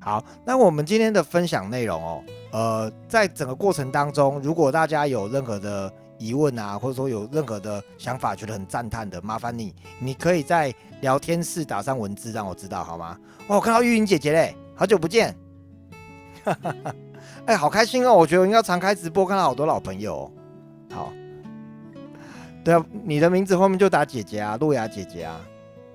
好，那我们今天的分享内容哦，呃，在整个过程当中，如果大家有任何的疑问啊，或者说有任何的想法，觉得很赞叹的，麻烦你，你可以在聊天室打上文字，让我知道好吗？哦，看到玉莹姐姐嘞，好久不见，哎，好开心哦！我觉得我应该常开直播，看到好多老朋友。好，对啊，你的名字后面就打姐姐啊，洛雅姐姐啊，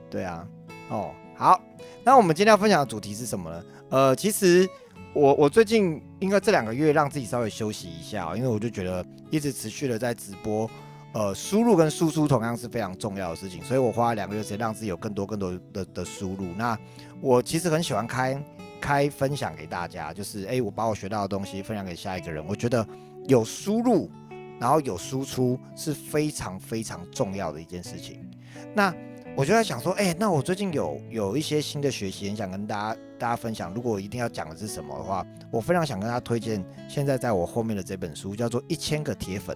对啊，哦，好，那我们今天要分享的主题是什么呢？呃，其实我我最近应该这两个月让自己稍微休息一下，因为我就觉得一直持续的在直播，呃，输入跟输出同样是非常重要的事情，所以我花了两个月时间让自己有更多更多的的输入。那我其实很喜欢开开分享给大家，就是哎，我把我学到的东西分享给下一个人，我觉得有输入然后有输出是非常非常重要的一件事情。那我就在想说，哎，那我最近有有一些新的学习，很想跟大家大家分享。如果一定要讲的是什么的话，我非常想跟大家推荐现在在我后面的这本书，叫做《一千个铁粉》。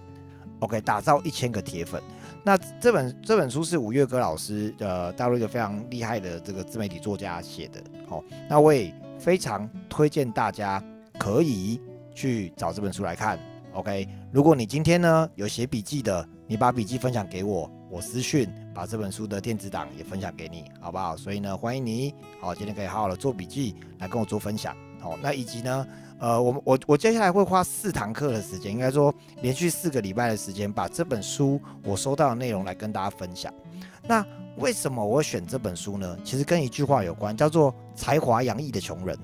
OK，打造一千个铁粉。那这本这本书是五月歌老师，呃，大陆一个非常厉害的这个自媒体作家写的。好，那我也非常推荐大家可以去找这本书来看。OK，如果你今天呢有写笔记的，你把笔记分享给我。我私讯把这本书的电子档也分享给你，好不好？所以呢，欢迎你，好，今天可以好好的做笔记来跟我做分享，好，那以及呢，呃，我们我我接下来会花四堂课的时间，应该说连续四个礼拜的时间，把这本书我收到的内容来跟大家分享。那为什么我选这本书呢？其实跟一句话有关，叫做“才华洋溢的穷人”。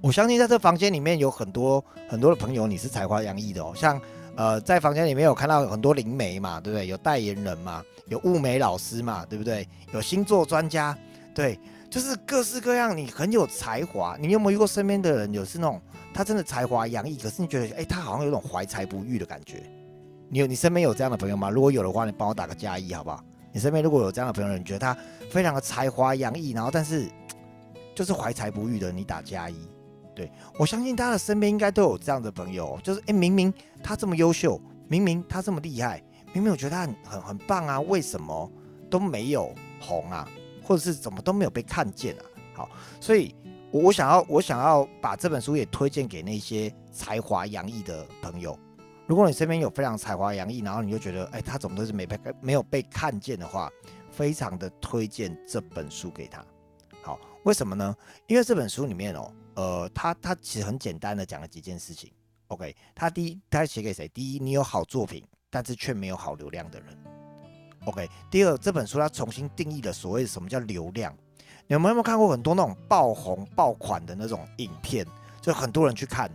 我相信在这房间里面有很多很多的朋友，你是才华洋溢的哦，像。呃，在房间里面有看到很多灵媒嘛，对不对？有代言人嘛，有物美老师嘛，对不对？有星座专家，对，就是各式各样。你很有才华，你有没有遇过身边的人，有是那种他真的才华洋溢，可是你觉得，哎，他好像有种怀才不遇的感觉。你有你身边有这样的朋友吗？如果有的话，你帮我打个加一好不好？你身边如果有这样的朋友，你觉得他非常的才华洋溢，然后但是 就是怀才不遇的，你打加一。对，我相信大家的身边应该都有这样的朋友，就是哎，明明他这么优秀，明明他这么厉害，明明我觉得他很很很棒啊，为什么都没有红啊，或者是怎么都没有被看见啊？好，所以我想要我想要把这本书也推荐给那些才华洋溢的朋友。如果你身边有非常才华洋溢，然后你就觉得哎，他怎么都是没被没有被看见的话，非常的推荐这本书给他。好，为什么呢？因为这本书里面哦。呃，他他其实很简单的讲了几件事情。OK，他第一，他写给谁？第一，你有好作品，但是却没有好流量的人。OK，第二，这本书他重新定义了所谓什么叫流量。你们有没有看过很多那种爆红爆款的那种影片？就很多人去看，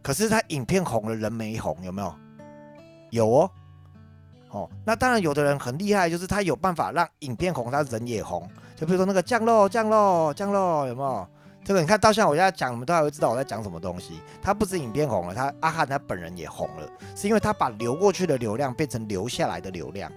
可是他影片红了，人没红，有没有？有哦。哦，那当然，有的人很厉害，就是他有办法让影片红，他人也红。就比如说那个降落降落降落，有没有？这个你看到像我现在讲，你们都还会知道我在讲什么东西。他不止影片红了，他阿汉他本人也红了，是因为他把流过去的流量变成留下来的流量。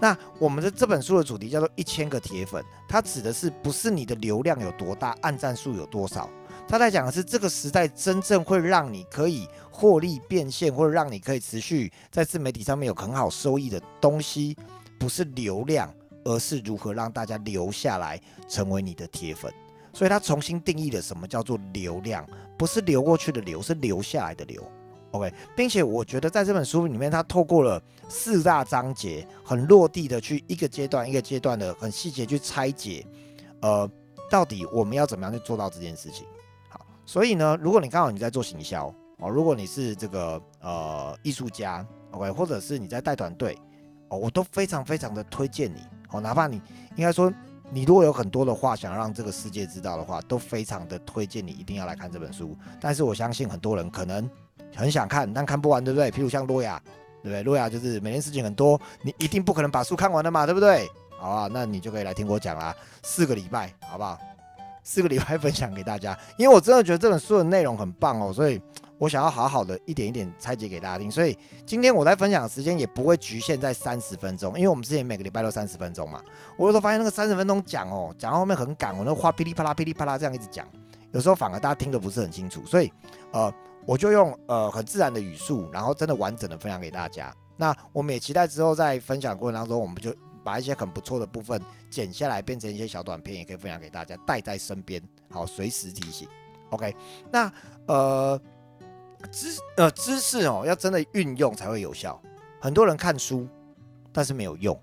那我们的这本书的主题叫做一千个铁粉，它指的是不是你的流量有多大，按赞数有多少？他在讲的是这个时代真正会让你可以获利变现，或者让你可以持续在自媒体上面有很好收益的东西，不是流量，而是如何让大家留下来成为你的铁粉。所以他重新定义了什么叫做流量，不是流过去的流，是留下来的流。OK，并且我觉得在这本书里面，他透过了四大章节，很落地的去一个阶段一个阶段的很细节去拆解，呃，到底我们要怎么样去做到这件事情。好，所以呢，如果你刚好你在做行销哦，如果你是这个呃艺术家，OK，或者是你在带团队我都非常非常的推荐你哦，哪怕你应该说。你如果有很多的话想让这个世界知道的话，都非常的推荐你一定要来看这本书。但是我相信很多人可能很想看，但看不完，对不对？譬如像洛亚，对不对？洛亚就是每天事情很多，你一定不可能把书看完的嘛，对不对？好啊，那你就可以来听我讲啦，四个礼拜，好不好？四个礼拜分享给大家，因为我真的觉得这本书的内容很棒哦，所以。我想要好好的一点一点拆解给大家听，所以今天我在分享的时间也不会局限在三十分钟，因为我们之前每个礼拜都三十分钟嘛。我有时候发现那个三十分钟讲哦，讲到后面很赶，我那话噼里啪啦噼里啪啦这样一直讲，有时候反而大家听得不是很清楚，所以呃，我就用呃很自然的语速，然后真的完整的分享给大家。那我们也期待之后在分享过程当中，我们就把一些很不错的部分剪下来，变成一些小短片，也可以分享给大家，带在身边，好随时提醒。OK，那呃知呃知识哦，要真的运用才会有效。很多人看书，但是没有用；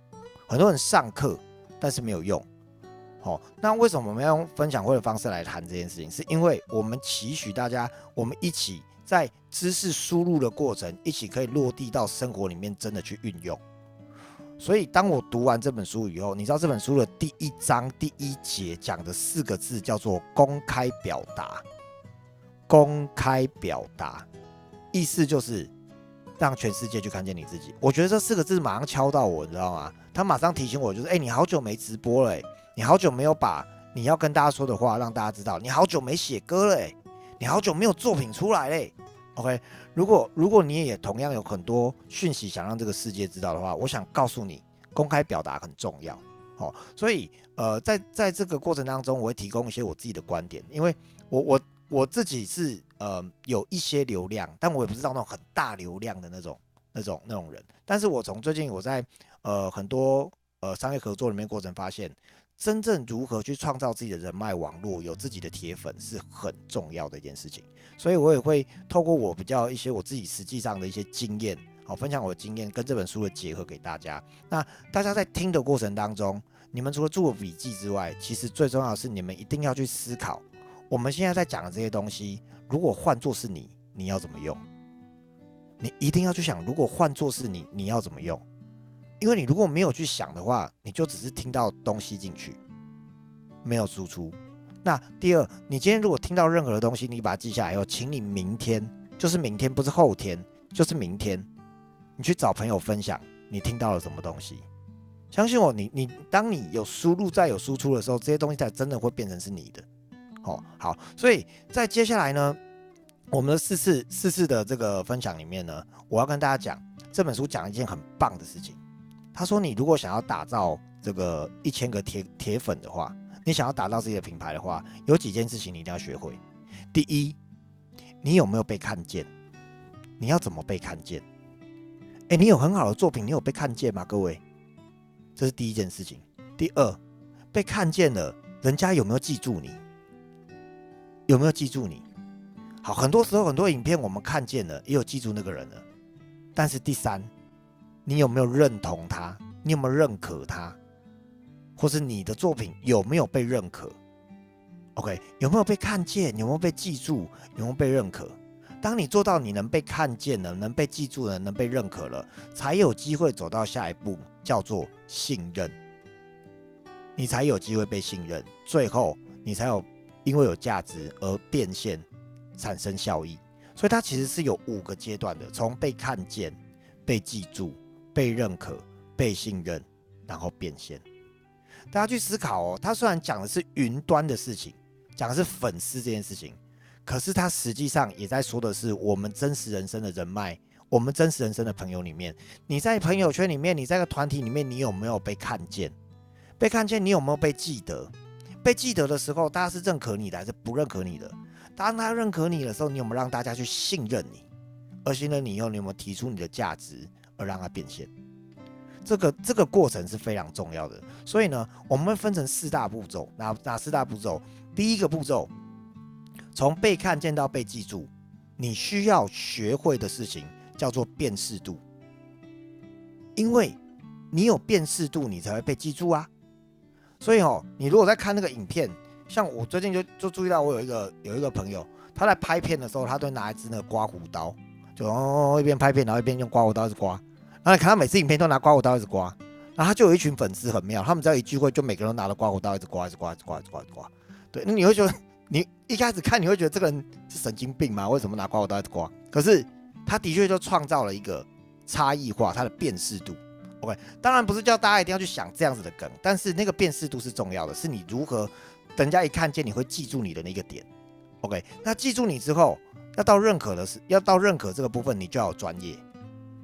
很多人上课，但是没有用。好，那为什么我们要用分享会的方式来谈这件事情？是因为我们期许大家，我们一起在知识输入的过程，一起可以落地到生活里面，真的去运用。所以，当我读完这本书以后，你知道这本书的第一章第一节讲的四个字叫做“公开表达”。公开表达，意思就是让全世界去看见你自己。我觉得这四个字马上敲到我，你知道吗？他马上提醒我，就是哎，你好久没直播了。你好久没有把你要跟大家说的话让大家知道，你好久没写歌了，哎，你好久没有作品出来嘞。OK，如果如果你也同样有很多讯息想让这个世界知道的话，我想告诉你，公开表达很重要。好，所以呃，在在这个过程当中，我会提供一些我自己的观点，因为我我我自己是呃有一些流量，但我也不知道那种很大流量的那种那种那种人。但是我从最近我在呃很多呃商业合作里面过程发现。真正如何去创造自己的人脉网络，有自己的铁粉是很重要的一件事情。所以我也会透过我比较一些我自己实际上的一些经验，好分享我的经验跟这本书的结合给大家。那大家在听的过程当中，你们除了做笔记之外，其实最重要的是你们一定要去思考，我们现在在讲的这些东西，如果换作是你，你要怎么用？你一定要去想，如果换作是你，你要怎么用？因为你如果没有去想的话，你就只是听到东西进去，没有输出。那第二，你今天如果听到任何的东西，你把它记下来以后，请你明天，就是明天，不是后天，就是明天，你去找朋友分享你听到了什么东西。相信我，你你当你有输入再有输出的时候，这些东西才真的会变成是你的。哦，好，所以在接下来呢，我们的四次四次的这个分享里面呢，我要跟大家讲这本书讲一件很棒的事情。他说：“你如果想要打造这个一千个铁铁粉的话，你想要打造自己的品牌的话，有几件事情你一定要学会。第一，你有没有被看见？你要怎么被看见？哎，你有很好的作品，你有被看见吗？各位，这是第一件事情。第二，被看见了，人家有没有记住你？有没有记住你？好，很多时候很多影片我们看见了，也有记住那个人了。但是第三。”你有没有认同他？你有没有认可他？或是你的作品有没有被认可？OK，有没有被看见？有没有被记住？有没有被认可？当你做到你能被看见了，能被记住了，能被认可了，才有机会走到下一步，叫做信任。你才有机会被信任，最后你才有因为有价值而变现，产生效益。所以它其实是有五个阶段的，从被看见、被记住。被认可、被信任，然后变现。大家去思考哦，它虽然讲的是云端的事情，讲的是粉丝这件事情，可是它实际上也在说的是我们真实人生的人脉，我们真实人生的朋友里面，你在朋友圈里面，你在个团体里面，你有没有被看见？被看见，你有没有被记得？被记得的时候，大家是认可你的还是不认可你的？当他认可你的时候，你有没有让大家去信任你？而信任你以后，你有没有提出你的价值？而让他变现，这个这个过程是非常重要的。所以呢，我们会分成四大步骤。哪哪四大步骤？第一个步骤，从被看见到被记住，你需要学会的事情叫做辨识度。因为你有辨识度，你才会被记住啊。所以哦，你如果在看那个影片，像我最近就就注意到，我有一个有一个朋友，他在拍片的时候，他都拿一支那个刮胡刀，就哦一边拍片，然后一边用刮胡刀一直刮。然后你看他每次影片都拿刮胡刀一直刮，然后他就有一群粉丝很妙，他们只要一聚会就每个人都拿着刮胡刀一直刮，一直刮，一直刮，一直刮，一直刮。对，那你会觉得你一开始看你会觉得这个人是神经病吗？为什么拿刮胡刀一直刮？可是他的确就创造了一个差异化，他的辨识度。OK，当然不是叫大家一定要去想这样子的梗，但是那个辨识度是重要的，是你如何人家一看见你会记住你的那个点。OK，那记住你之后，要到认可的是要到认可这个部分，你就要专业。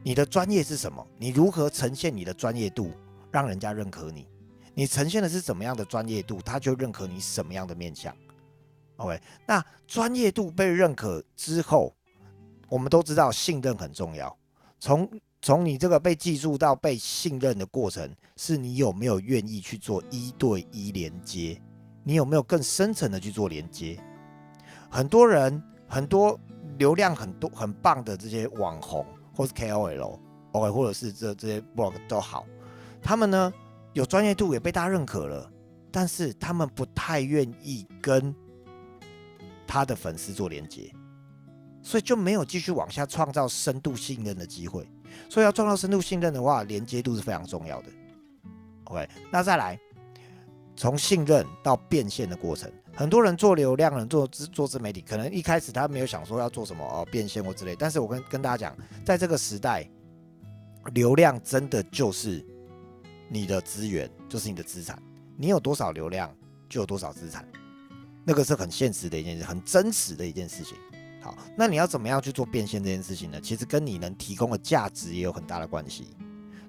你的专业是什么？你如何呈现你的专业度，让人家认可你？你呈现的是怎么样的专业度，他就认可你什么样的面相。OK，那专业度被认可之后，我们都知道信任很重要。从从你这个被记住到被信任的过程，是你有没有愿意去做一对一连接？你有没有更深层的去做连接？很多人很多流量很多很棒的这些网红或是 KOL，OK，或者是这这些 blog 都好，他们呢有专业度也被大家认可了，但是他们不太愿意跟他的粉丝做连接，所以就没有继续往下创造深度信任的机会。所以要创造深度信任的话，连接度是非常重要的。OK，那再来，从信任到变现的过程，很多人做流量人做自做自媒体，可能一开始他没有想说要做什么哦变现或之类，但是我跟跟大家讲，在这个时代，流量真的就是你的资源，就是你的资产。你有多少流量，就有多少资产，那个是很现实的一件事，很真实的一件事情。好，那你要怎么样去做变现这件事情呢？其实跟你能提供的价值也有很大的关系。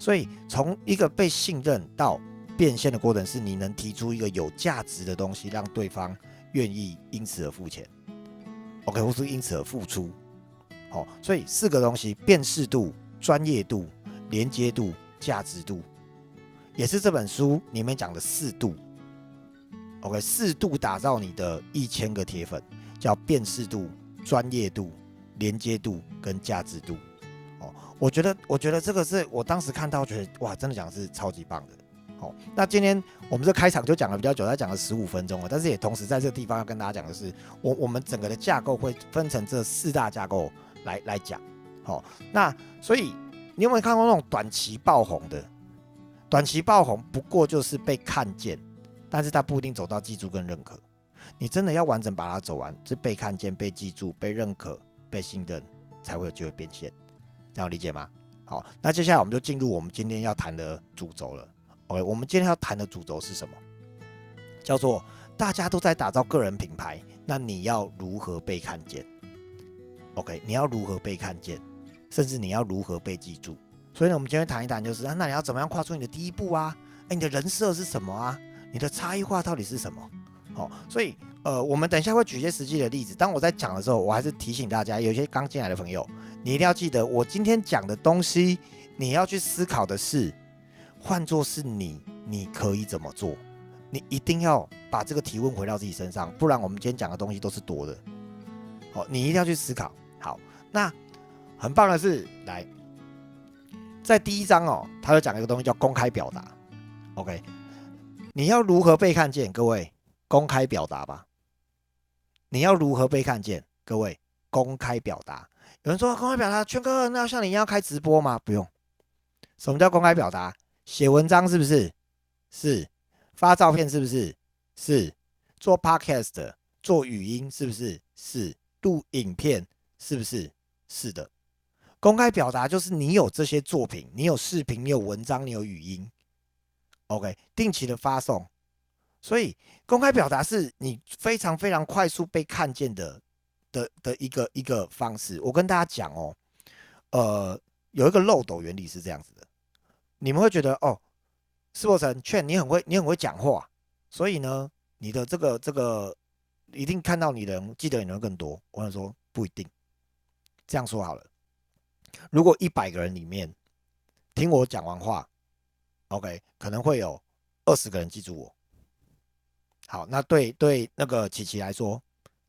所以从一个被信任到变现的过程，是你能提出一个有价值的东西，让对方愿意因此而付钱，OK，或是因此而付出。好，所以四个东西：辨识度、专业度、连接度、价值度，也是这本书里面讲的四度。OK，四度打造你的一千个铁粉，叫辨识度。专业度、连接度跟价值度，哦，我觉得，我觉得这个是我当时看到，觉得哇，真的讲是超级棒的。好，那今天我们这开场就讲了比较久，才讲了十五分钟了，但是也同时在这个地方要跟大家讲的是，我我们整个的架构会分成这四大架构来来讲。好，那所以你有没有看过那种短期爆红的？短期爆红不过就是被看见，但是他不一定走到记住跟认可。你真的要完整把它走完，是被看见、被记住、被认可、被信任，才会有机会变现，这样理解吗？好，那接下来我们就进入我们今天要谈的主轴了。OK，我们今天要谈的主轴是什么？叫做大家都在打造个人品牌，那你要如何被看见？OK，你要如何被看见，甚至你要如何被记住？所以呢，我们今天谈一谈，就是啊那你要怎么样跨出你的第一步啊？哎，你的人设是什么啊？你的差异化到底是什么？哦，所以。呃，我们等一下会举一些实际的例子。当我在讲的时候，我还是提醒大家，有些刚进来的朋友，你一定要记得，我今天讲的东西，你要去思考的是，换作是你，你可以怎么做？你一定要把这个提问回到自己身上，不然我们今天讲的东西都是多的。好，你一定要去思考。好，那很棒的是，来，在第一章哦，他就讲一个东西叫公开表达。OK，你要如何被看见？各位，公开表达吧。你要如何被看见？各位，公开表达。有人说公开表达，圈哥，那要像你一样开直播吗？不用。什么叫公开表达？写文章是不是？是。发照片是不是？是。做 podcast，做语音是不是？是。录影片是不是？是的。公开表达就是你有这些作品，你有视频，你有文章，你有语音。OK，定期的发送。所以，公开表达是你非常非常快速被看见的的的一个一个方式。我跟大家讲哦，呃，有一个漏斗原理是这样子的。你们会觉得哦，施伯成劝你很会，你很会讲话，所以呢，你的这个这个一定看到你的人记得你的人更多。我想说不一定。这样说好了，如果一百个人里面听我讲完话，OK，可能会有二十个人记住我。好，那对对那个琪琪来说，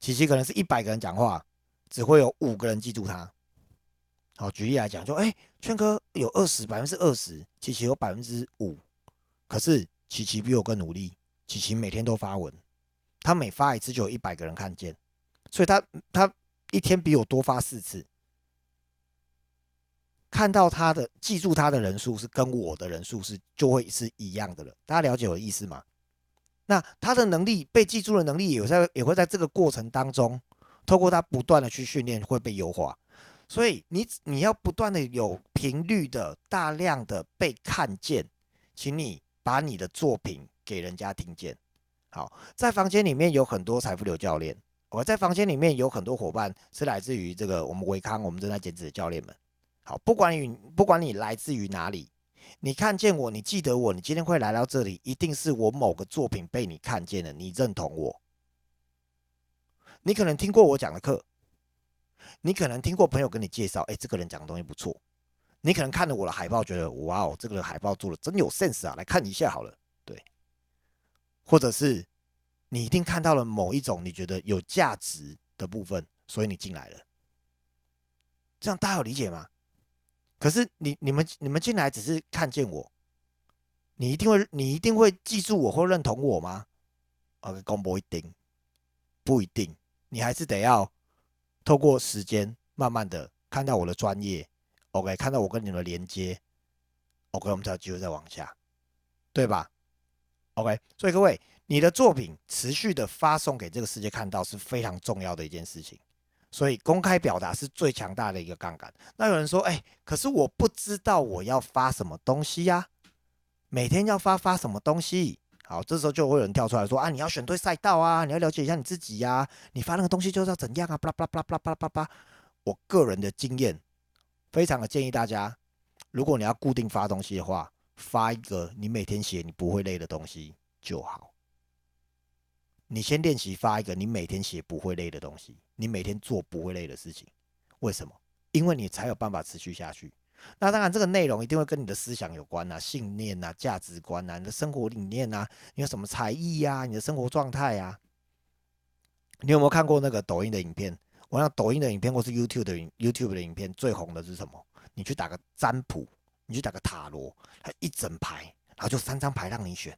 琪琪可能是一百个人讲话，只会有五个人记住他。好，举例来讲，就哎，圈哥有二十百分之二十，琪琪有百分之五，可是琪琪比我更努力，琪琪每天都发文，他每发一次就有一百个人看见，所以他他一天比我多发四次，看到他的记住他的人数是跟我的人数是就会是一样的了。大家了解我的意思吗？那他的能力被记住的能力，有在也会在这个过程当中，透过他不断的去训练，会被优化。所以你你要不断的有频率的、大量的被看见，请你把你的作品给人家听见。好，在房间里面有很多财富流教练，我在房间里面有很多伙伴是来自于这个我们维康，我们正在减脂的教练们。好，不管你不管你来自于哪里。你看见我，你记得我，你今天会来到这里，一定是我某个作品被你看见了，你认同我。你可能听过我讲的课，你可能听过朋友跟你介绍，哎，这个人讲的东西不错，你可能看了我的海报，觉得哇哦，这个人海报做的真有 sense 啊，来看一下好了，对。或者是你一定看到了某一种你觉得有价值的部分，所以你进来了。这样大家有理解吗？可是你你们你们进来只是看见我，你一定会你一定会记住我或认同我吗？OK，公不一定，不一定，你还是得要透过时间慢慢的看到我的专业，OK，看到我跟你们的连接，OK，我们才有机会再往下，对吧？OK，所以各位，你的作品持续的发送给这个世界看到是非常重要的一件事情。所以公开表达是最强大的一个杠杆。那有人说，哎，可是我不知道我要发什么东西呀？每天要发发什么东西？好，这时候就会有人跳出来说，啊，你要选对赛道啊，你要了解一下你自己呀，你发那个东西就是要怎样啊？巴拉巴拉巴拉巴拉巴拉巴拉。我个人的经验，非常的建议大家，如果你要固定发东西的话，发一个你每天写你不会累的东西就好。你先练习发一个你每天写不会累的东西，你每天做不会累的事情，为什么？因为你才有办法持续下去。那当然，这个内容一定会跟你的思想有关呐，信念呐，价值观呐，你的生活理念呐，你有什么才艺呀，你的生活状态呀。你有没有看过那个抖音的影片？我想抖音的影片或是 YouTube 的 YouTube 的影片最红的是什么？你去打个占卜，你去打个塔罗，它一整排，然后就三张牌让你选。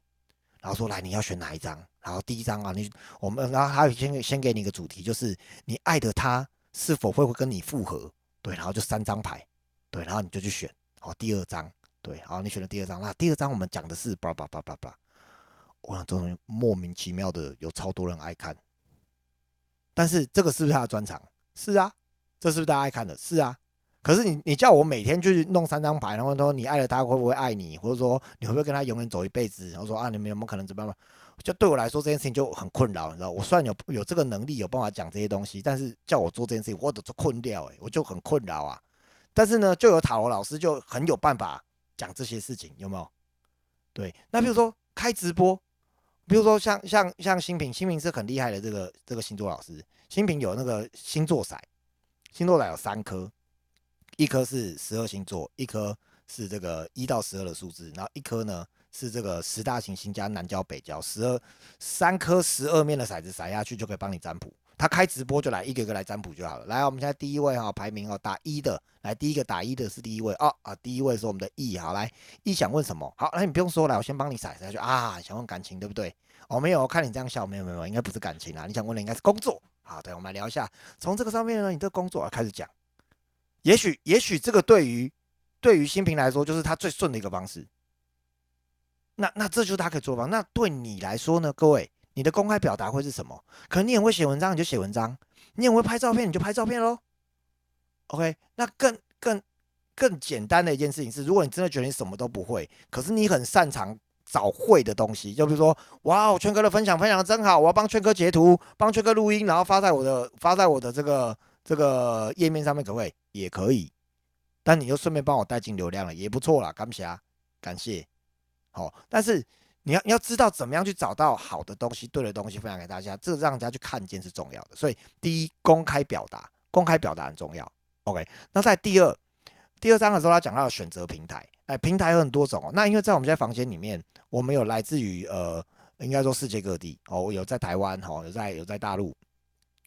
然后说来，你要选哪一张？然后第一张啊，你我们然后他先先给你一个主题，就是你爱的他是否会会跟你复合？对，然后就三张牌，对，然后你就去选。好，第二张，对，好，你选了第二张。那第二张我们讲的是叭叭叭叭叭。我想这种莫名其妙的有超多人爱看，但是这个是不是他的专长？是啊，这是不是大家爱看的？是啊。可是你，你叫我每天去弄三张牌，然后说你爱了他会不会爱你，或者说你会不会跟他永远走一辈子？然后说啊，你们有没有可能怎么样？就对我来说这件事情就很困扰，你知道？我虽然有有这个能力，有办法讲这些东西，但是叫我做这件事情，我都是困掉，诶，我就很困扰啊。但是呢，就有塔罗老师就很有办法讲这些事情，有没有？对，那比如说开直播，比如说像像像新平，新平是很厉害的这个这个星座老师，新平有那个星座骰，星座骰有三颗。一颗是十二星座，一颗是这个一到十二的数字，然后一颗呢是这个十大行星加南交北交，十二三颗十二面的骰子骰下去就可以帮你占卜。他开直播就来一个个来占卜就好了。来，我们现在第一位哈，排名哦打一的，来第一个打一的是第一位哦啊，第一位是我们的 E，好来，E 想问什么？好，那你不用说了，我先帮你骰下去啊，想问感情对不对？哦没有，看你这样笑，没有没有，应该不是感情啊，你想问的应该是工作。好，对，我们来聊一下，从这个上面呢，你的工作开始讲。也许，也许这个对于对于新平来说，就是他最顺的一个方式。那那这就是他可以做方。那对你来说呢？各位，你的公开表达会是什么？可能你很会写文章，你就写文章；你很会拍照片，你就拍照片喽。OK，那更更更简单的一件事情是，如果你真的觉得你什么都不会，可是你很擅长找会的东西，就比如说，哇，圈哥的分享分享的真好，我要帮圈哥截图，帮圈哥录音，然后发在我的发在我的这个。这个页面上面可不可以？也可以，但你又顺便帮我带进流量了，也不错啦，感谢，感谢。好，但是你要你要知道怎么样去找到好的东西、对的东西分享给大家，这让人家去看见是重要的。所以第一，公开表达，公开表达很重要。OK，那在第二第二章的时候，他讲到选择平台，哎，平台有很多种哦。那因为在我们在房间里面，我们有来自于呃，应该说世界各地哦，有在台湾哦，有在有在大陆。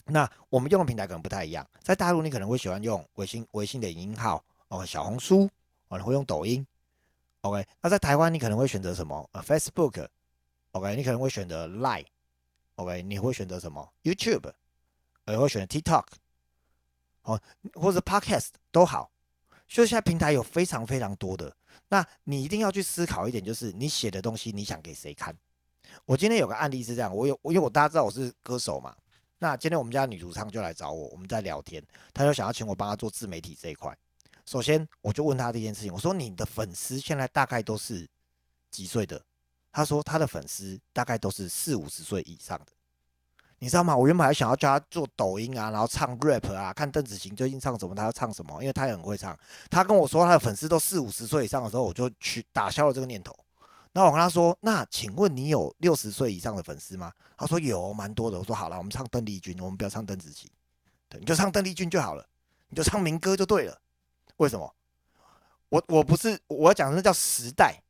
那我们用的平台可能不太一样，在大陆你可能会喜欢用微信微信的音号哦，小红书哦，你会用抖音，OK？那在台湾你可能会选择什么？呃，Facebook，OK？你可能会选择 Line，OK？你会选择什么？YouTube，呃，会选择 TikTok，哦，或者 Podcast 都好。所以现在平台有非常非常多的，那你一定要去思考一点，就是你写的东西你想给谁看？我今天有个案例是这样，我有我因为我大家知道我是歌手嘛。那今天我们家女主唱就来找我，我们在聊天，她就想要请我帮她做自媒体这一块。首先，我就问她这件事情，我说：“你的粉丝现在大概都是几岁的？”她说：“她的粉丝大概都是四五十岁以上的。”你知道吗？我原本还想要叫她做抖音啊，然后唱 rap 啊，看邓紫棋最近唱什么，她要唱什么，因为她也很会唱。她跟我说她的粉丝都四五十岁以上的时候，我就去打消了这个念头。那我跟他说：“那请问你有六十岁以上的粉丝吗？”他说：“有，蛮多的。”我说：“好了，我们唱邓丽君，我们不要唱邓紫棋，对，你就唱邓丽君就好了，你就唱民歌就对了。为什么？我我不是我要讲的那叫时代，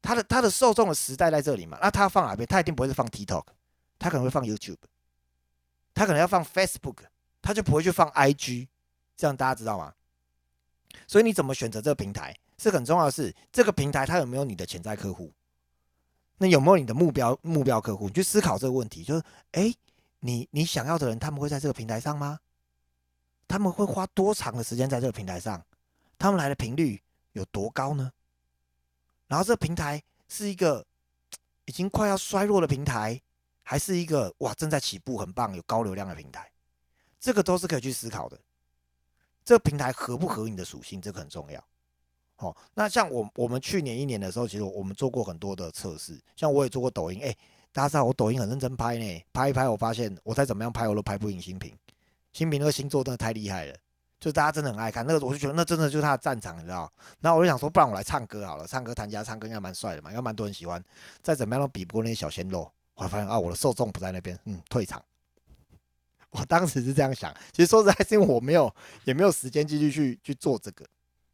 他的他的受众的时代在这里嘛，那他放哪边？他一定不会是放 TikTok，他可能会放 YouTube，他可能要放 Facebook，他就不会去放 IG，这样大家知道吗？所以你怎么选择这个平台是很重要的是，这个平台它有没有你的潜在客户？那有没有你的目标目标客户？你去思考这个问题，就是哎，你你想要的人，他们会在这个平台上吗？他们会花多长的时间在这个平台上？他们来的频率有多高呢？然后这个平台是一个已经快要衰落的平台，还是一个哇正在起步很棒有高流量的平台？这个都是可以去思考的。这个平台合不合你的属性，这个很重要。好，那像我我们去年一年的时候，其实我们做过很多的测试，像我也做过抖音，哎，大家知道我抖音很认真拍呢，拍一拍我发现我再怎么样拍我都拍不赢新品，新品那个星座真的太厉害了。就大家真的很爱看那个，我就觉得那真的就是他的战场，你知道？然后我就想说，不然我来唱歌好了，唱歌弹吉他唱歌应该蛮帅的嘛，应该蛮多人喜欢。再怎么样都比不过那些小鲜肉。我发现啊，我的受众不在那边，嗯，退场。我当时是这样想，其实说实在，是因为我没有也没有时间继续去去做这个。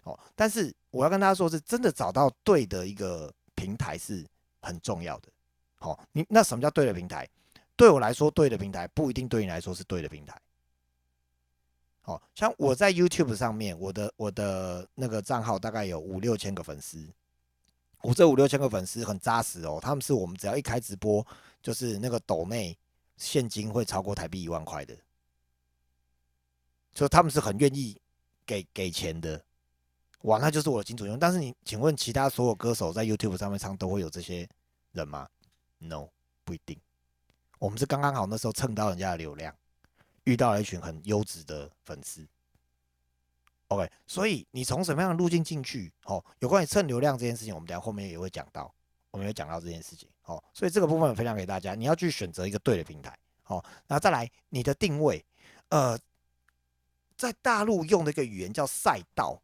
哦，但是我要跟大家说，是真的找到对的一个平台是很重要的。好，你那什么叫对的平台？对我来说，对的平台不一定对你来说是对的平台。哦，像我在 YouTube 上面，我的我的那个账号大概有五六千个粉丝，我这五六千个粉丝很扎实哦，他们是我们只要一开直播，就是那个抖内现金会超过台币一万块的，所以他们是很愿意给给钱的，哇，那就是我的金主用。但是你请问其他所有歌手在 YouTube 上面唱都会有这些人吗？No，不一定，我们是刚刚好那时候蹭到人家的流量。遇到了一群很优质的粉丝，OK，所以你从什么样的路径进去？哦，有关于蹭流量这件事情，我们等下后面也会讲到，我们会讲到这件事情。哦，所以这个部分分享给大家，你要去选择一个对的平台。哦，那再来你的定位，呃，在大陆用的一个语言叫赛道，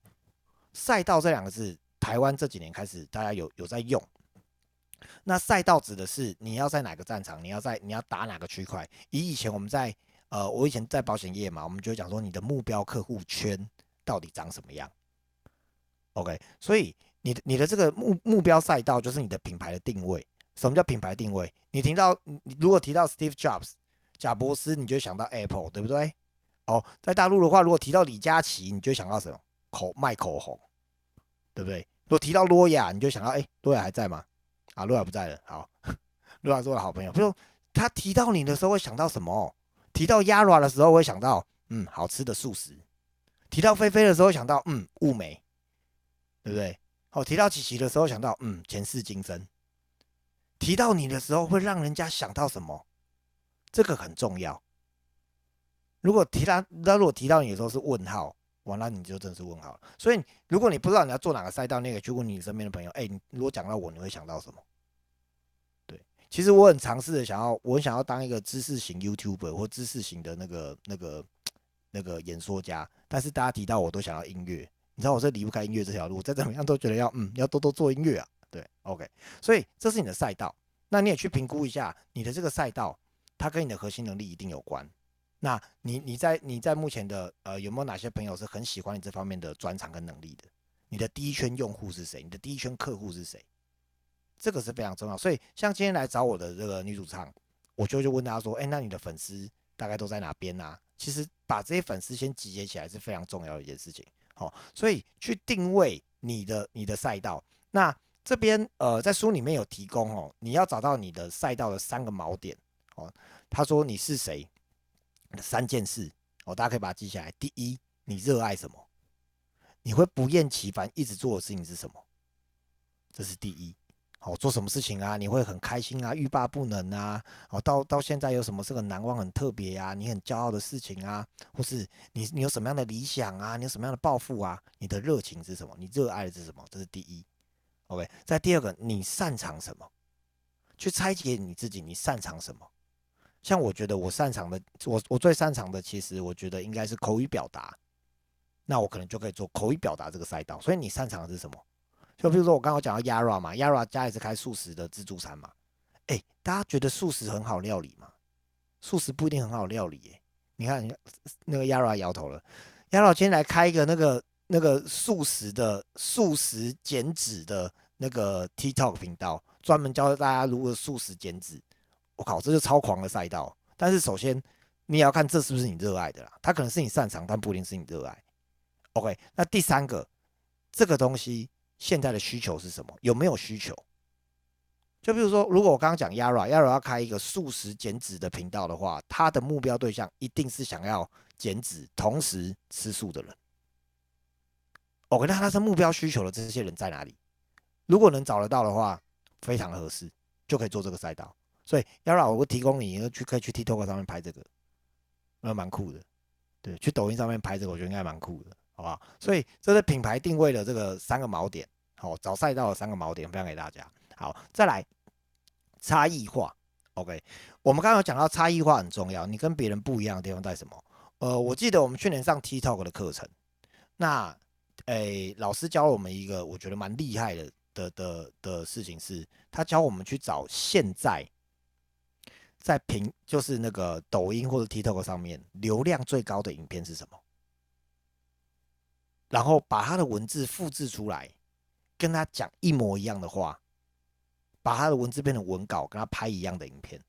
赛道这两个字，台湾这几年开始大家有有在用。那赛道指的是你要在哪个战场，你要在你要打哪个区块。以以前我们在呃，我以前在保险业嘛，我们就讲说你的目标客户圈到底长什么样？OK，所以你的你的这个目目标赛道就是你的品牌的定位。什么叫品牌定位？你听到你如果提到 Steve Jobs 贾博斯，你就想到 Apple，对不对？哦，在大陆的话，如果提到李佳琦，你就想到什么？口卖口红，对不对？如果提到洛亚，你就想到哎，洛亚还在吗？啊，洛亚不在了。好，洛亚是我的好朋友。比如他提到你的时候，会想到什么？提到 Yara 的时候，会想到嗯好吃的素食；提到菲菲的时候，想到嗯物美，对不对？好，提到琪琪的时候，想到嗯前世今生；提到你的时候，会让人家想到什么？这个很重要。如果提他，那如果提到你的时候是问号，完了你就真是问号了。所以如果你不知道你要做哪个赛道，那个去问你身边的朋友，哎，你如果讲到我，你会想到什么？对其实我很尝试的想要，我很想要当一个知识型 YouTuber 或知识型的那个、那个、那个演说家。但是大家提到我都想要音乐，你知道我是离不开音乐这条路，再怎么样都觉得要嗯要多多做音乐啊。对，OK，所以这是你的赛道，那你也去评估一下你的这个赛道，它跟你的核心能力一定有关。那你你在你在目前的呃有没有哪些朋友是很喜欢你这方面的专长跟能力的？你的第一圈用户是谁？你的第一圈客户是谁？这个是非常重要，所以像今天来找我的这个女主唱，我就就问她说，哎，那你的粉丝大概都在哪边呢？其实把这些粉丝先集结起来是非常重要的一件事情。好，所以去定位你的你的赛道。那这边呃，在书里面有提供哦，你要找到你的赛道的三个锚点哦。他说你是谁？三件事哦，大家可以把它记下来。第一，你热爱什么？你会不厌其烦一直做的事情是什么？这是第一。哦，做什么事情啊？你会很开心啊，欲罢不能啊！哦，到到现在有什么是很难忘、很特别啊？你很骄傲的事情啊，或是你你有什么样的理想啊？你有什么样的抱负啊？你的热情是什么？你热爱的是什么？这是第一。OK，在第二个，你擅长什么？去拆解你自己，你擅长什么？像我觉得我擅长的，我我最擅长的，其实我觉得应该是口语表达。那我可能就可以做口语表达这个赛道。所以你擅长的是什么？就比如说我刚刚讲到 Yara 嘛，Yara 家也是开素食的自助餐嘛。哎，大家觉得素食很好料理吗？素食不一定很好料理耶。你看，你看那个 Yara 摇头了。Yara 今天来开一个那个那个素食的素食减脂的那个 TikTok 频道，专门教大家如何素食减脂。我靠，这就超狂的赛道。但是首先你也要看这是不是你热爱的啦，它可能是你擅长，但不一定是你热爱。OK，那第三个，这个东西现在的需求是什么？有没有需求？就比如说，如果我刚刚讲 Yara，Yara 要开一个素食减脂的频道的话，他的目标对象一定是想要减脂同时吃素的人。OK，那他的目标需求的这些人在哪里？如果能找得到的话，非常合适，就可以做这个赛道。所以 Yara，我提供你去可以去 TikTok 上面拍这个，那蛮酷的。对，去抖音上面拍这个，我觉得应该蛮酷的，好不好？所以这是品牌定位的这个三个锚点，好，找赛道的三个锚点，分享给大家。好，再来差异化。OK，我们刚刚有讲到差异化很重要，你跟别人不一样的地方在什么？呃，我记得我们去年上 TikTok 的课程，那诶，老师教了我们一个我觉得蛮厉害的的的的事情，是他教我们去找现在在平就是那个抖音或者 TikTok 上面流量最高的影片是什么，然后把他的文字复制出来，跟他讲一模一样的话。把他的文字变成文稿，跟他拍一样的影片。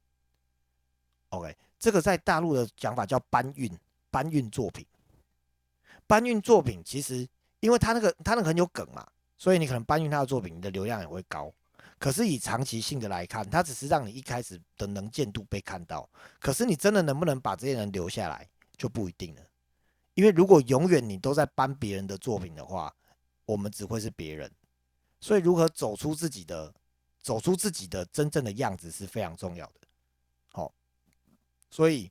OK，这个在大陆的讲法叫搬运，搬运作品。搬运作品其实，因为他那个他那个很有梗嘛，所以你可能搬运他的作品，你的流量也会高。可是以长期性的来看，它只是让你一开始的能见度被看到。可是你真的能不能把这些人留下来，就不一定了。因为如果永远你都在搬别人的作品的话，我们只会是别人。所以如何走出自己的？走出自己的真正的样子是非常重要的，好，所以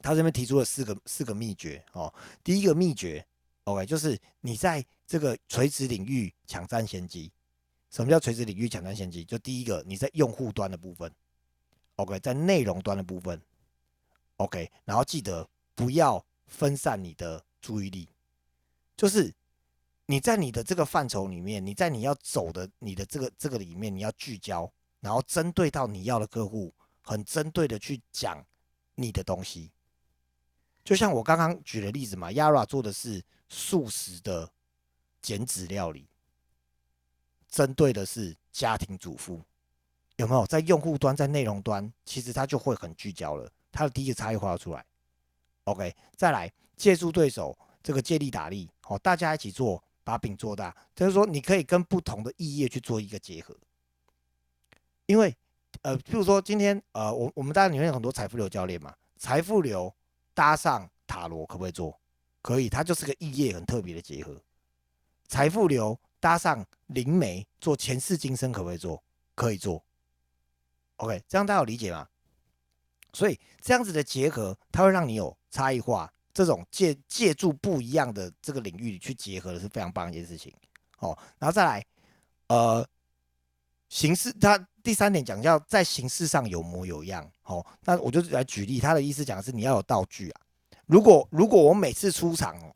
他这边提出了四个四个秘诀哦。第一个秘诀，OK，就是你在这个垂直领域抢占先机。什么叫垂直领域抢占先机？就第一个，你在用户端的部分，OK，在内容端的部分，OK，然后记得不要分散你的注意力，就是。你在你的这个范畴里面，你在你要走的你的这个这个里面，你要聚焦，然后针对到你要的客户，很针对的去讲你的东西。就像我刚刚举的例子嘛，Yara 做的是素食的减脂料理，针对的是家庭主妇，有没有？在用户端，在内容端，其实它就会很聚焦了，它的第一个差异化出来。OK，再来借助对手这个借力打力，好，大家一起做。把饼做大，就是说你可以跟不同的异业去做一个结合，因为呃，譬如说今天呃，我我们大家里面有很多财富流教练嘛，财富流搭上塔罗可不可以做？可以，它就是个异业很特别的结合。财富流搭上灵媒做前世今生可不可以做？可以做。OK，这样大家有理解吗？所以这样子的结合，它会让你有差异化。这种借借助不一样的这个领域去结合的是非常棒一件事情，哦，然后再来，呃，形式，他第三点讲叫在形式上有模有样，哦，那我就来举例，他的意思讲是你要有道具啊，如果如果我每次出场哦，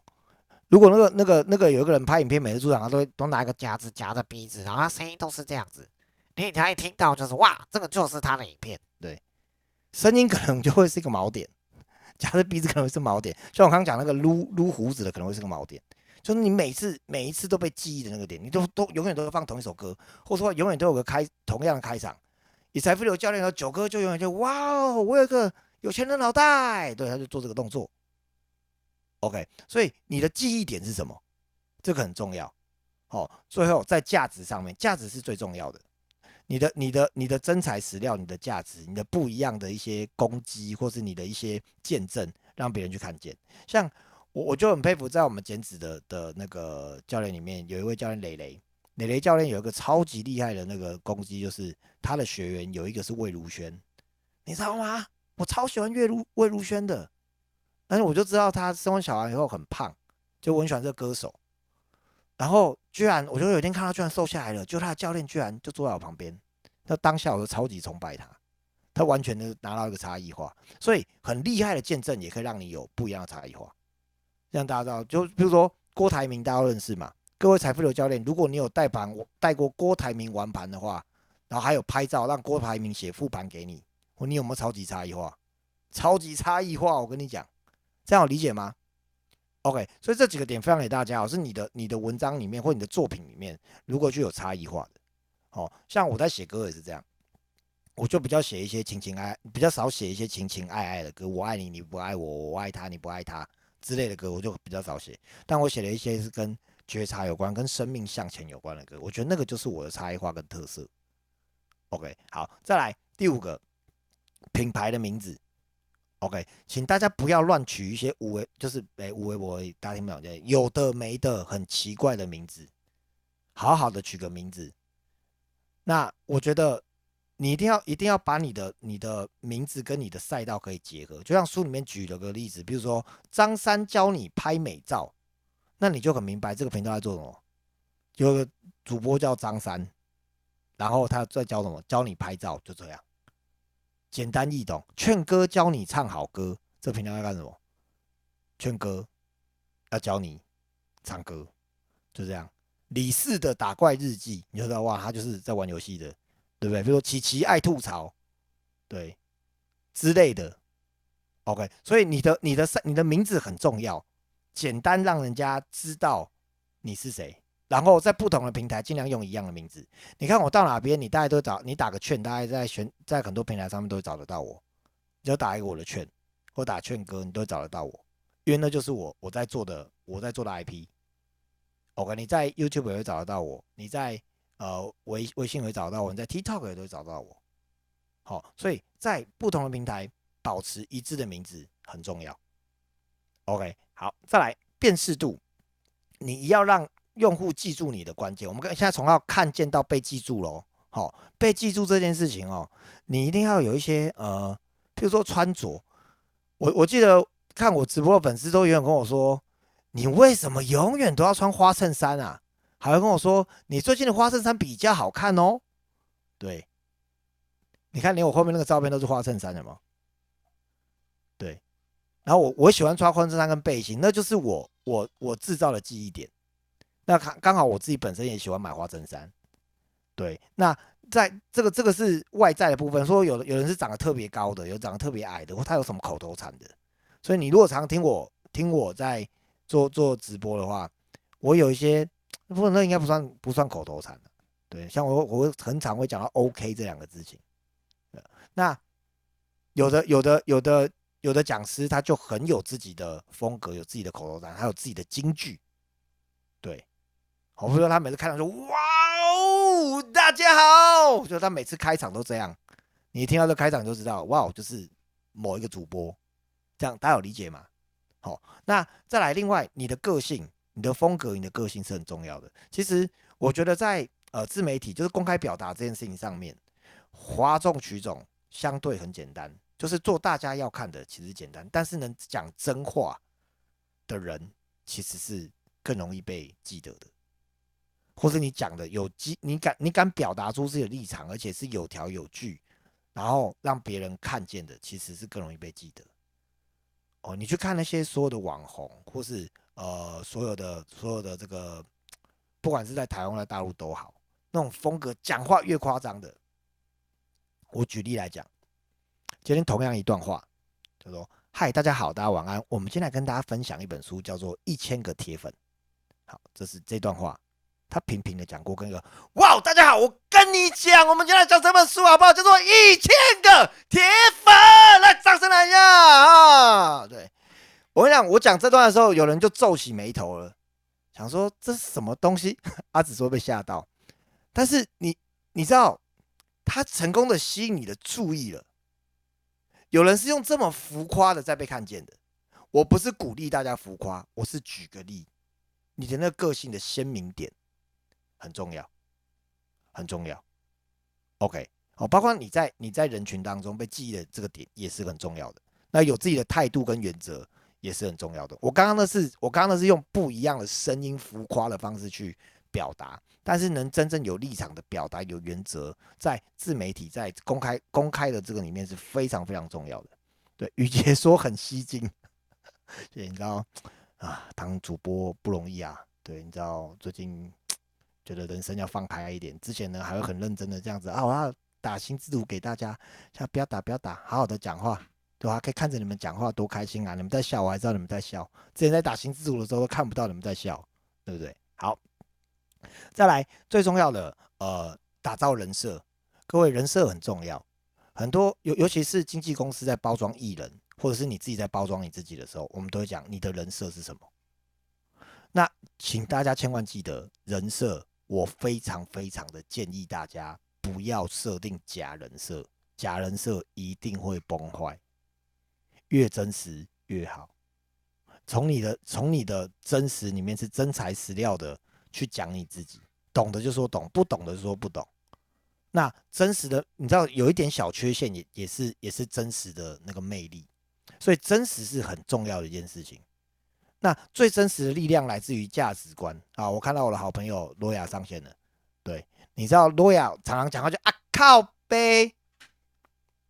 如果那个那个那个有一个人拍影片，每次出场他都都拿一个夹子夹着鼻子，然后他声音都是这样子，你才一听到就是哇，这个就是他的影片，对，声音可能就会是一个锚点。夹着鼻子可能会是锚点，像我刚刚讲那个撸撸胡子的可能会是个锚点，就是你每次每一次都被记忆的那个点，你都都永远都会放同一首歌，或者说永远都有个开同样的开场。以财富流教练和九哥就永远就哇哦，我有个有钱人脑袋，对，他就做这个动作。OK，所以你的记忆点是什么？这个很重要。好，最后在价值上面，价值是最重要的。你的、你的、你的真材实料，你的价值，你的不一样的一些攻击，或是你的一些见证，让别人去看见。像我，我就很佩服，在我们减脂的的那个教练里面，有一位教练磊磊，磊磊教练有一个超级厉害的那个攻击，就是他的学员有一个是魏如萱，你知道吗？我超喜欢魏如魏如萱的，但是我就知道他生完小孩以后很胖，就我很喜欢这个歌手。然后居然，我就有一天看他居然瘦下来了，就他的教练居然就坐在我旁边，那当下我就超级崇拜他，他完全的拿到一个差异化，所以很厉害的见证也可以让你有不一样的差异化。让大家知道，就比如说郭台铭，大家认识嘛？各位财富流教练，如果你有带盘带过郭台铭玩盘的话，然后还有拍照让郭台铭写复盘给你，你有没有超级差异化？超级差异化，我跟你讲，这样有理解吗？OK，所以这几个点分享给大家，是你的你的文章里面或你的作品里面，如果具有差异化的，哦，像我在写歌也是这样，我就比较写一些情情爱，比较少写一些情情爱爱的歌，我爱你你不爱我，我爱他你不爱他之类的歌，我就比较少写。但我写了一些是跟觉察有关、跟生命向前有关的歌，我觉得那个就是我的差异化跟特色。OK，好，再来第五个品牌的名字。OK，请大家不要乱取一些无为，就是诶无为我大家听不懂，有的没的很奇怪的名字，好好的取个名字。那我觉得你一定要一定要把你的你的名字跟你的赛道可以结合，就像书里面举了个例子，比如说张三教你拍美照，那你就很明白这个频道在做什么，有个主播叫张三，然后他在教什么，教你拍照，就这样。简单易懂，劝歌教你唱好歌，这频道要干什么？劝歌要教你唱歌，就这样。李四的打怪日记，你就知道哇，他就是在玩游戏的，对不对？比如说琪琪爱吐槽，对之类的。OK，所以你的你的你的名字很重要，简单让人家知道你是谁。然后在不同的平台尽量用一样的名字。你看我到哪边，你大概都找你打个券，大概在选在很多平台上面都会找得到我。你就打一个我的券，或打券哥，你都会找得到我，因为那就是我我在做的我在做的 IP。OK，你在 YouTube 也会找得到我，你在呃微微信也会找到我，你在 TikTok 也都会找到我。好，所以在不同的平台保持一致的名字很重要。OK，好，再来辨识度，你要让。用户记住你的关键，我们现在从要看见到被记住喽。好，被记住这件事情哦，你一定要有一些呃，譬如说穿着。我我记得看我直播的粉丝都永远跟我说，你为什么永远都要穿花衬衫啊？还会跟我说，你最近的花衬衫比较好看哦。对，你看连我后面那个照片都是花衬衫的吗？对，然后我我喜欢穿花衬衫跟背心，那就是我我我制造的记忆点。那刚刚好，我自己本身也喜欢买花衬衫，对。那在这个这个是外在的部分，说有的有人是长得特别高的，有长得特别矮的，或他有什么口头禅的。所以你如果常听我听我在做做直播的话，我有一些不那应该不算不算口头禅，对。像我我很常会讲到 OK 这两个字情。那有的有的有的有的讲师他就很有自己的风格，有自己的口头禅，还有自己的金句，对。我不说他每次开场说哇哦，大家好，就他每次开场都这样，你听到这开场就知道哇哦，就是某一个主播，这样大家有理解吗？好，那再来另外你的个性、你的风格、你的个性是很重要的。其实我觉得在呃自媒体就是公开表达这件事情上面，哗众取宠相对很简单，就是做大家要看的其实简单，但是能讲真话的人其实是更容易被记得的。或者你讲的有机，你敢你敢表达出自己的立场，而且是有条有据，然后让别人看见的，其实是更容易被记得。哦，你去看那些所有的网红，或是呃所有的所有的这个，不管是在台湾在大陆都好，那种风格讲话越夸张的，我举例来讲，今天同样一段话，就说：“嗨，大家好，大家晚安。我们今天来跟大家分享一本书，叫做《一千个铁粉》。好，这是这段话。”他频频的讲过，跟一个哇，大家好，我跟你讲，我们今天讲这本书好不好？叫做《一千个铁粉》，来掌声来一下啊！对我跟你讲，我讲这段的时候，有人就皱起眉头了，想说这是什么东西？阿紫说被吓到，但是你你知道，他成功的吸引你的注意了。有人是用这么浮夸的在被看见的，我不是鼓励大家浮夸，我是举个例，你的那个个性的鲜明点。很重要，很重要。OK，哦，包括你在你在人群当中被记忆的这个点也是很重要的。那有自己的态度跟原则也是很重要的。我刚刚的是，我刚刚的是用不一样的声音、浮夸的方式去表达，但是能真正有立场的表达、有原则，在自媒体在公开公开的这个里面是非常非常重要的。对，雨杰说很吸睛，对，你知道啊，当主播不容易啊。对，你知道最近。觉得人生要放开一点，之前呢还会很认真的这样子啊，我要打心字图给大家，像不要打不要打，好好的讲话，对吧？可以看着你们讲话多开心啊！你们在笑，我还知道你们在笑。之前在打新字组的时候都看不到你们在笑，对不对？好，再来最重要的，呃，打造人设。各位人设很重要，很多尤尤其是经纪公司在包装艺人，或者是你自己在包装你自己的时候，我们都会讲你的人设是什么。那请大家千万记得，人设我非常非常的建议大家不要设定假人设，假人设一定会崩坏，越真实越好。从你的从你的真实里面是真材实料的去讲你自己，懂的就说懂，不懂的就说不懂。那真实的，你知道有一点小缺陷，也也是也是真实的那个魅力，所以真实是很重要的一件事情。那最真实的力量来自于价值观啊！我看到我的好朋友罗雅上线了，对，你知道罗雅常常讲话就啊靠呗，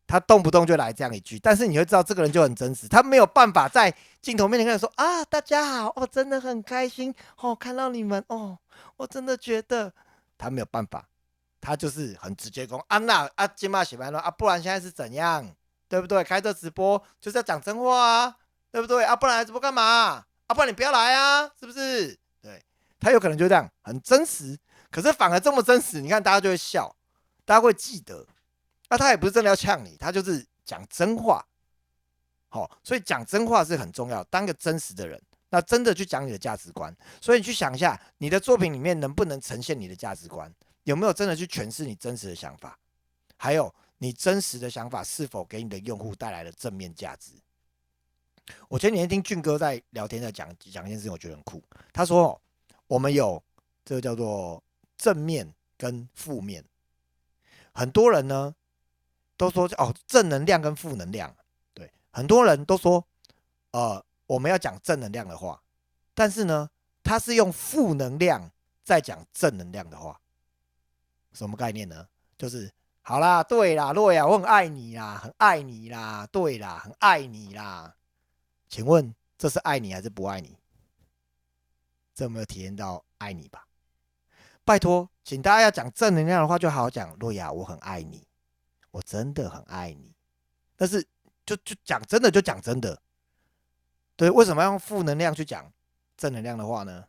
他动不动就来这样一句，但是你会知道这个人就很真实，他没有办法在镜头面前跟你说啊大家好哦，真的很开心哦，看到你们哦，我真的觉得他没有办法。他就是很直接讲，啊那啊今嘛写完了啊，不然现在是怎样，对不对？开这直播就是要讲真话啊，对不对？啊不然直播干嘛？不然你不要来啊，是不是？对他有可能就这样很真实，可是反而这么真实，你看大家就会笑，大家会记得。那他也不是真的要呛你，他就是讲真话。好，所以讲真话是很重要，当个真实的人，那真的去讲你的价值观。所以你去想一下，你的作品里面能不能呈现你的价值观？有没有真的去诠释你真实的想法？还有你真实的想法是否给你的用户带来了正面价值？我前几天听俊哥在聊天，在讲讲一件事情，我觉得很酷。他说：“我们有这个叫做正面跟负面，很多人呢都说哦，正能量跟负能量。对，很多人都说，呃，我们要讲正能量的话，但是呢，他是用负能量在讲正能量的话。”什么概念呢？就是好啦，对啦，洛亚，我很爱你啦，很爱你啦，对啦，很爱你啦。请问这是爱你还是不爱你？这有没有体验到爱你吧？拜托，请大家要讲正能量的话，就好好讲。洛亚，我很爱你，我真的很爱你。但是就就讲真的，就讲真的。对，为什么要用负能量去讲正能量的话呢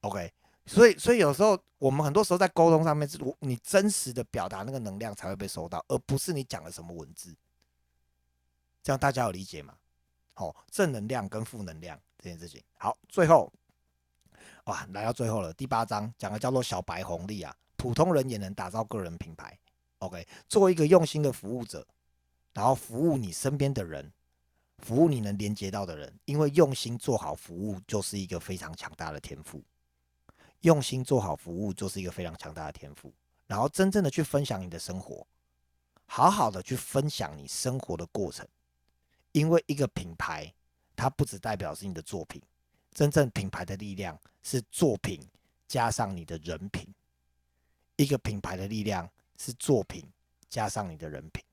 ？OK。所以，所以有时候我们很多时候在沟通上面，是你真实的表达那个能量才会被收到，而不是你讲了什么文字。这样大家有理解吗？好，正能量跟负能量这件事情。好，最后，哇，来到最后了，第八章讲的叫做小白红利啊，普通人也能打造个人品牌。OK，做一个用心的服务者，然后服务你身边的人，服务你能连接到的人，因为用心做好服务就是一个非常强大的天赋。用心做好服务，就是一个非常强大的天赋。然后真正的去分享你的生活，好好的去分享你生活的过程。因为一个品牌，它不只代表是你的作品，真正品牌的力量是作品加上你的人品。一个品牌的力量是作品加上你的人品。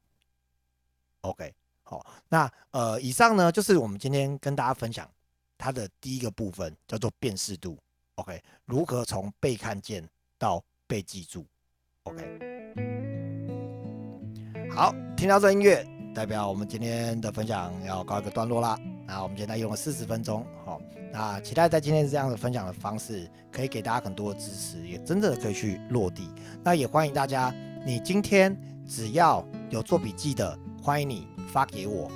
OK，好，那呃，以上呢就是我们今天跟大家分享它的第一个部分，叫做辨识度。OK，如何从被看见到被记住？OK，好，听到这音乐，代表我们今天的分享要告一个段落啦。那我们现在用了四十分钟，好，那期待在今天这样的分享的方式，可以给大家很多的支持，也真的可以去落地。那也欢迎大家，你今天只要有做笔记的，欢迎你发给我，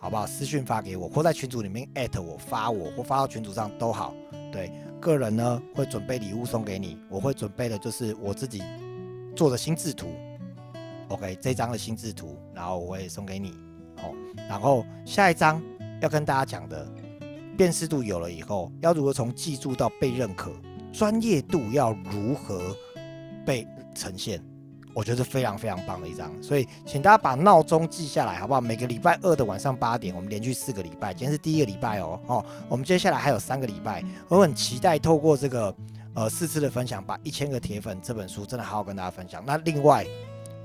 好不好？私讯发给我，或在群组里面艾特我，发我，或发到群组上都好，对。个人呢会准备礼物送给你，我会准备的就是我自己做的心智图，OK，这张的心智图，然后我会送给你，好，然后下一张要跟大家讲的，辨识度有了以后，要如何从记住到被认可，专业度要如何被呈现。我觉得是非常非常棒的一张，所以请大家把闹钟记下来，好不好？每个礼拜二的晚上八点，我们连续四个礼拜，今天是第一个礼拜哦，哦，我们接下来还有三个礼拜，我很期待透过这个呃四次的分享，把一千个铁粉这本书真的好好跟大家分享。那另外，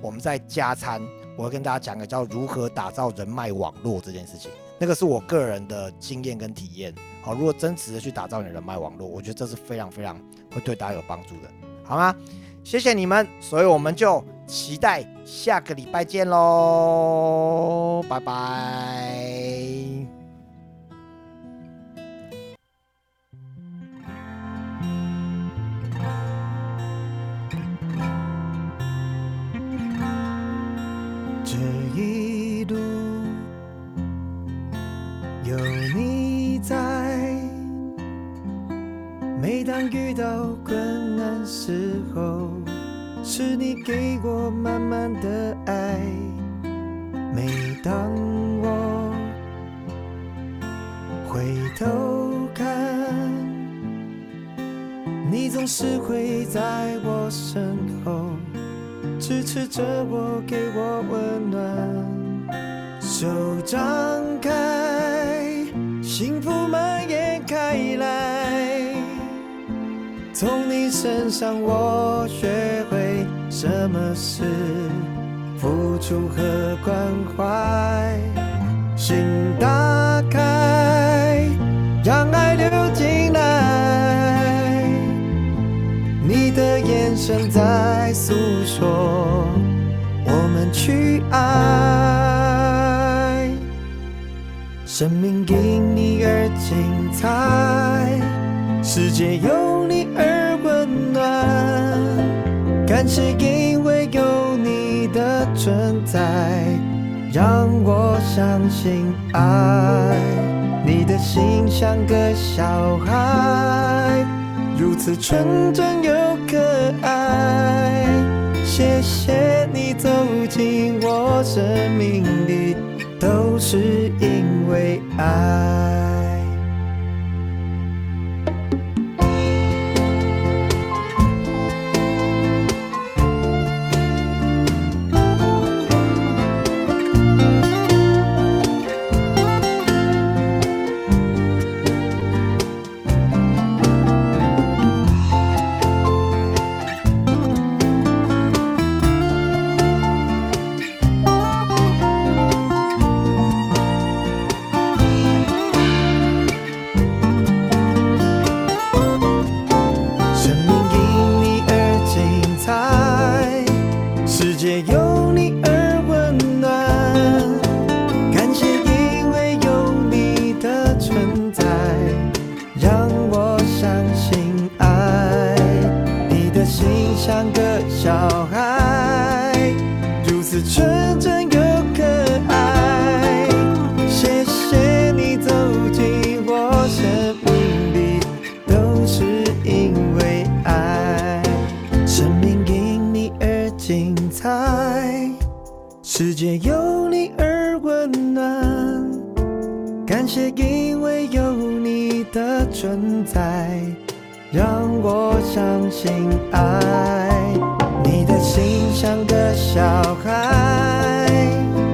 我们在加餐，我会跟大家讲个叫如何打造人脉网络这件事情，那个是我个人的经验跟体验。好，如果真实的去打造你的人脉网络，我觉得这是非常非常会对大家有帮助的，好吗？谢谢你们，所以我们就期待下个礼拜见喽，拜拜。遇到困难时候，是你给我满满的爱。每当我回头看，你总是会在我身后。支持着我，给我温暖，手张开，幸福蔓延开来。从你身上，我学会什么是付出和关怀。心打开，让爱流进来。你的眼神在诉说，我们去爱。生命因你而精彩，世界有感谢因为有你的存在，让我相信爱。你的心像个小孩。如此纯真又可爱，谢谢你走进我生命里，都是因为爱。如此纯真又可爱。谢谢你走进我生命里，都是因为爱。生命因你而精彩，世界有你而温暖。感谢因为有你的存在，让我相信爱。你的心像个小爱，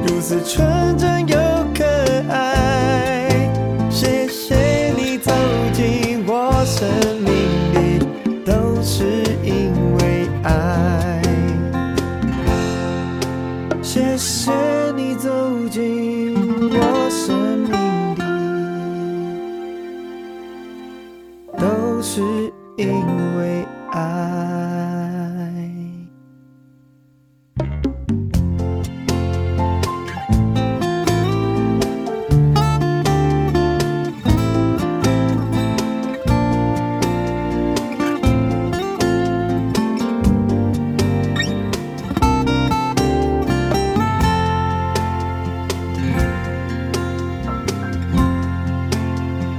如此纯真